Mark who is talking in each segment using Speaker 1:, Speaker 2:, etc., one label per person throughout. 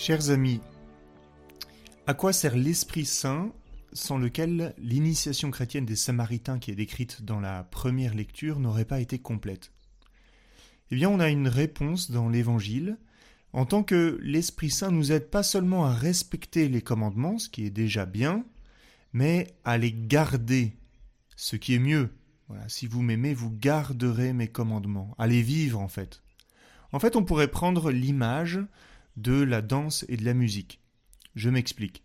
Speaker 1: Chers amis, à quoi sert l'Esprit Saint sans lequel l'initiation chrétienne des Samaritains qui est décrite dans la première lecture n'aurait pas été complète? Eh bien, on a une réponse dans l'Évangile, en tant que l'Esprit Saint nous aide pas seulement à respecter les commandements, ce qui est déjà bien, mais à les garder, ce qui est mieux. Voilà, si vous m'aimez, vous garderez mes commandements, à les vivre en fait. En fait, on pourrait prendre l'image de la danse et de la musique. Je m'explique.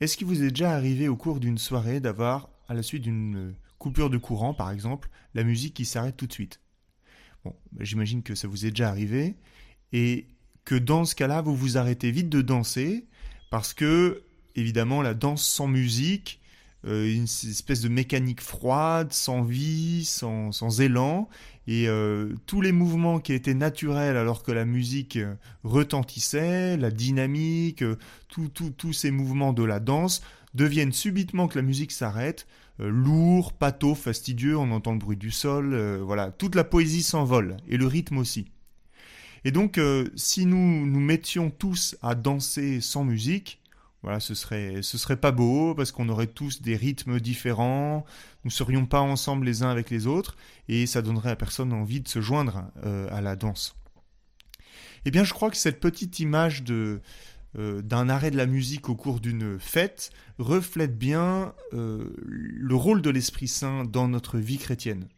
Speaker 1: Est-ce qu'il vous est déjà arrivé au cours d'une soirée d'avoir, à la suite d'une coupure de courant par exemple, la musique qui s'arrête tout de suite? Bah, j'imagine que ça vous est déjà arrivé, et que dans ce cas-là, vous vous arrêtez vite de danser, parce que, évidemment, la danse sans musique, euh, une espèce de mécanique froide, sans vie, sans, sans élan, et euh, tous les mouvements qui étaient naturels alors que la musique euh, retentissait, la dynamique, tous ces mouvements de la danse deviennent subitement que la musique s'arrête, lourd, pâteau, fastidieux, on entend le bruit du sol, voilà, toute la poésie s'envole, et le rythme aussi. Et donc, si nous nous mettions tous à danser sans musique, voilà, ce serait, serait pas beau parce qu'on aurait tous des rythmes différents, nous serions pas ensemble les uns avec les autres et ça donnerait à personne envie de se joindre euh, à la danse. Eh bien, je crois que cette petite image euh, d'un arrêt de la musique au cours d'une fête reflète bien euh, le rôle de l'Esprit Saint dans notre vie chrétienne.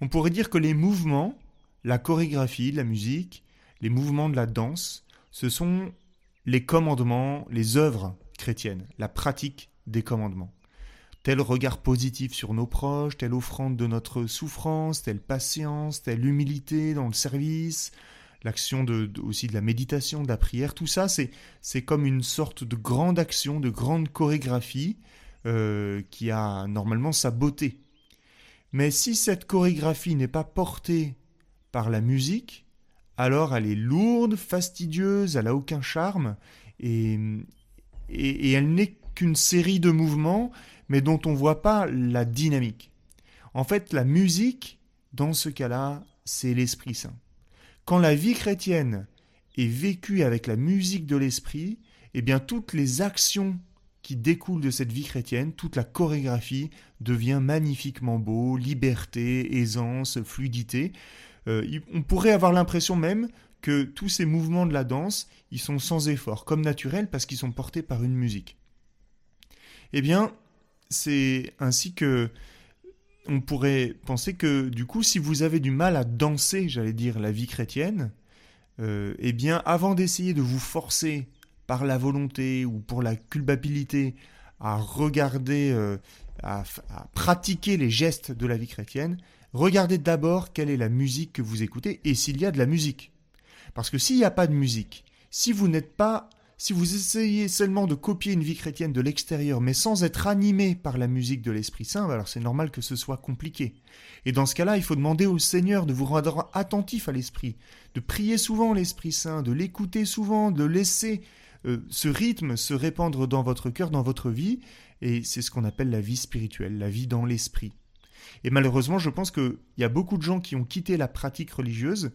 Speaker 1: On pourrait dire que les mouvements, la chorégraphie de la musique, les mouvements de la danse, ce sont les commandements, les œuvres chrétiennes, la pratique des commandements. Tel regard positif sur nos proches, telle offrande de notre souffrance, telle patience, telle humilité dans le service, l'action aussi de la méditation, de la prière, tout ça, c'est, c'est comme une sorte de grande action, de grande chorégraphie euh, qui a normalement sa beauté. Mais si cette chorégraphie n'est pas portée par la musique, alors elle est lourde, fastidieuse, elle n'a aucun charme, et, elle n'est qu'une série de mouvements, mais dont on ne voit pas la dynamique. En fait, la musique, dans ce cas-là, c'est l'Esprit Saint. Quand la vie chrétienne est vécue avec la musique de l'Esprit, eh bien toutes les actions qui découlent de cette vie chrétienne, toute la chorégraphie devient magnifiquement beau, liberté, aisance, fluidité. Euh, on pourrait avoir l'impression même que tous ces mouvements de la danse, ils sont sans effort, comme naturels, parce qu'ils sont portés par une musique. Eh bien, c'est ainsi que on pourrait penser que du coup, si vous avez du mal à danser, j'allais dire, la vie chrétienne, euh, eh bien, avant d'essayer de vous forcer par la volonté ou pour la culpabilité à regarder, euh, à, pratiquer les gestes de la vie chrétienne, regardez d'abord quelle est la musique que vous écoutez et s'il y a de la musique. Parce que s'il n'y a pas de musique, si vous n'êtes pas, si vous essayez seulement de copier une vie chrétienne de l'extérieur, mais sans être animé par la musique de l'Esprit Saint, alors c'est normal que ce soit compliqué. Et dans ce cas-là, il faut demander au Seigneur de vous rendre attentif à l'Esprit, de prier souvent l'Esprit Saint, de l'écouter souvent, de laisser euh, ce rythme se répandre dans votre cœur, dans votre vie, et c'est ce qu'on appelle la vie spirituelle, la vie dans l'Esprit. Et malheureusement, je pense qu'il y a beaucoup de gens qui ont quitté la pratique religieuse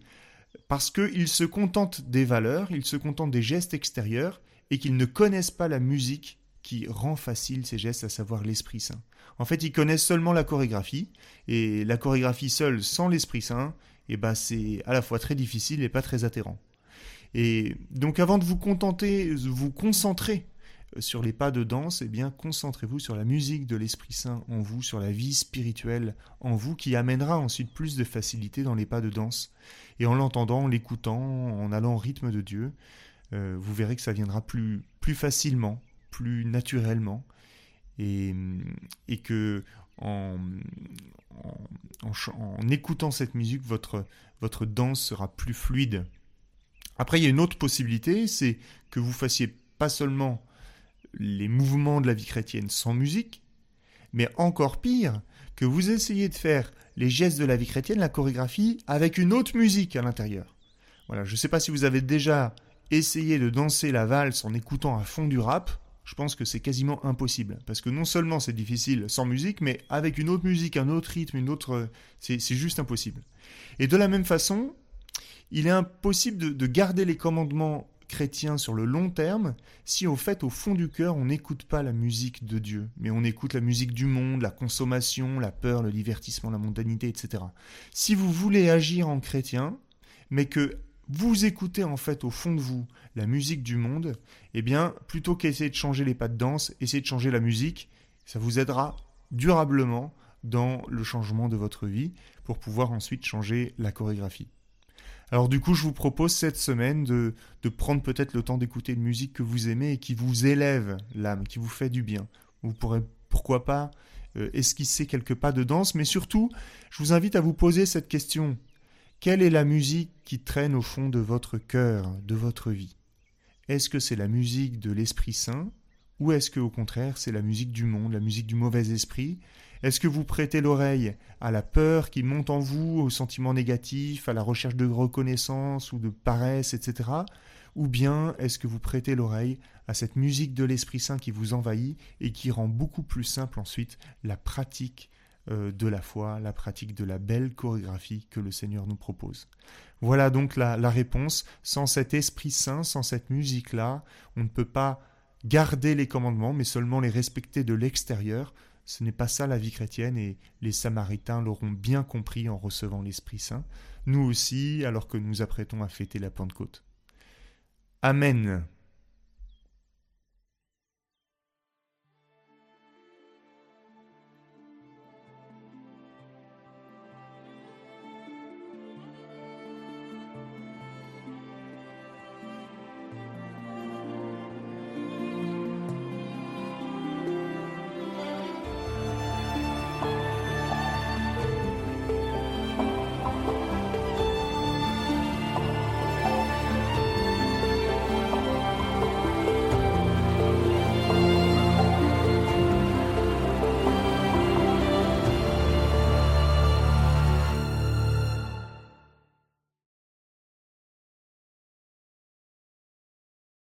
Speaker 1: parce qu'ils se contentent des valeurs, ils se contentent des gestes extérieurs et qu'ils ne connaissent pas la musique qui rend facile ces gestes, à savoir l'Esprit Saint. En fait, ils connaissent seulement la chorégraphie, et la chorégraphie seule sans l'Esprit Saint, eh ben, c'est à la fois très difficile et pas très atterrant. Et donc avant de vous contenter, vous concentrer sur les pas de danse, eh bien concentrez-vous sur la musique de l'Esprit Saint en vous, sur la vie spirituelle en vous, qui amènera ensuite plus de facilité dans les pas de danse. Et en l'entendant, en l'écoutant, en allant au rythme de Dieu, euh, vous verrez que ça viendra plus, plus facilement, plus naturellement, et, et que en, écoutant cette musique, votre, votre danse sera plus fluide. Après, il y a une autre possibilité, c'est que vous fassiez pas seulement les mouvements de la vie chrétienne sans musique, mais encore pire, que vous essayez de faire les gestes de la vie chrétienne, la chorégraphie, avec une autre musique à l'intérieur. Voilà, je ne sais pas si vous avez déjà essayé de danser la valse en écoutant à fond du rap, je pense que c'est quasiment impossible. Parce que non seulement c'est difficile sans musique, mais avec une autre musique, un autre rythme, une autre... C'est juste impossible. Et de la même façon, il est impossible de, garder les commandements chrétien sur le long terme si au fait, au fond du cœur, on n'écoute pas la musique de Dieu, mais on écoute la musique du monde, la consommation, la peur, le divertissement, la mondanité, etc. Si vous voulez agir en chrétien, mais que vous écoutez en fait au fond de vous la musique du monde, eh bien, plutôt qu'essayer de changer les pas de danse, essayez de changer la musique, ça vous aidera durablement dans le changement de votre vie pour pouvoir ensuite changer la chorégraphie. Alors du coup, je vous propose cette semaine de, prendre peut-être le temps d'écouter une musique que vous aimez et qui vous élève l'âme, qui vous fait du bien. Vous pourrez, pourquoi pas, euh, esquisser quelques pas de danse, mais surtout, je vous invite à vous poser cette question. Quelle est la musique qui traîne au fond de votre cœur, de votre vie? Est-ce que c'est la musique de l'Esprit Saint? Ou est-ce que au contraire c'est la musique du monde, la musique du mauvais esprit? Est-ce que vous prêtez l'oreille à la peur qui monte en vous, aux sentiments négatifs, à la recherche de reconnaissance ou de paresse, etc. Ou bien est-ce que vous prêtez l'oreille à cette musique de l'Esprit Saint qui vous envahit et qui rend beaucoup plus simple ensuite la pratique euh, de la foi, la pratique de la belle chorégraphie que le Seigneur nous propose? Voilà donc la, la réponse. Sans cet Esprit Saint, sans cette musique-là, on ne peut pas garder les commandements, mais seulement les respecter de l'extérieur. Ce n'est pas ça la vie chrétienne et les Samaritains l'auront bien compris en recevant l'Esprit Saint, nous aussi alors que nous apprêtons à fêter la Pentecôte. Amen.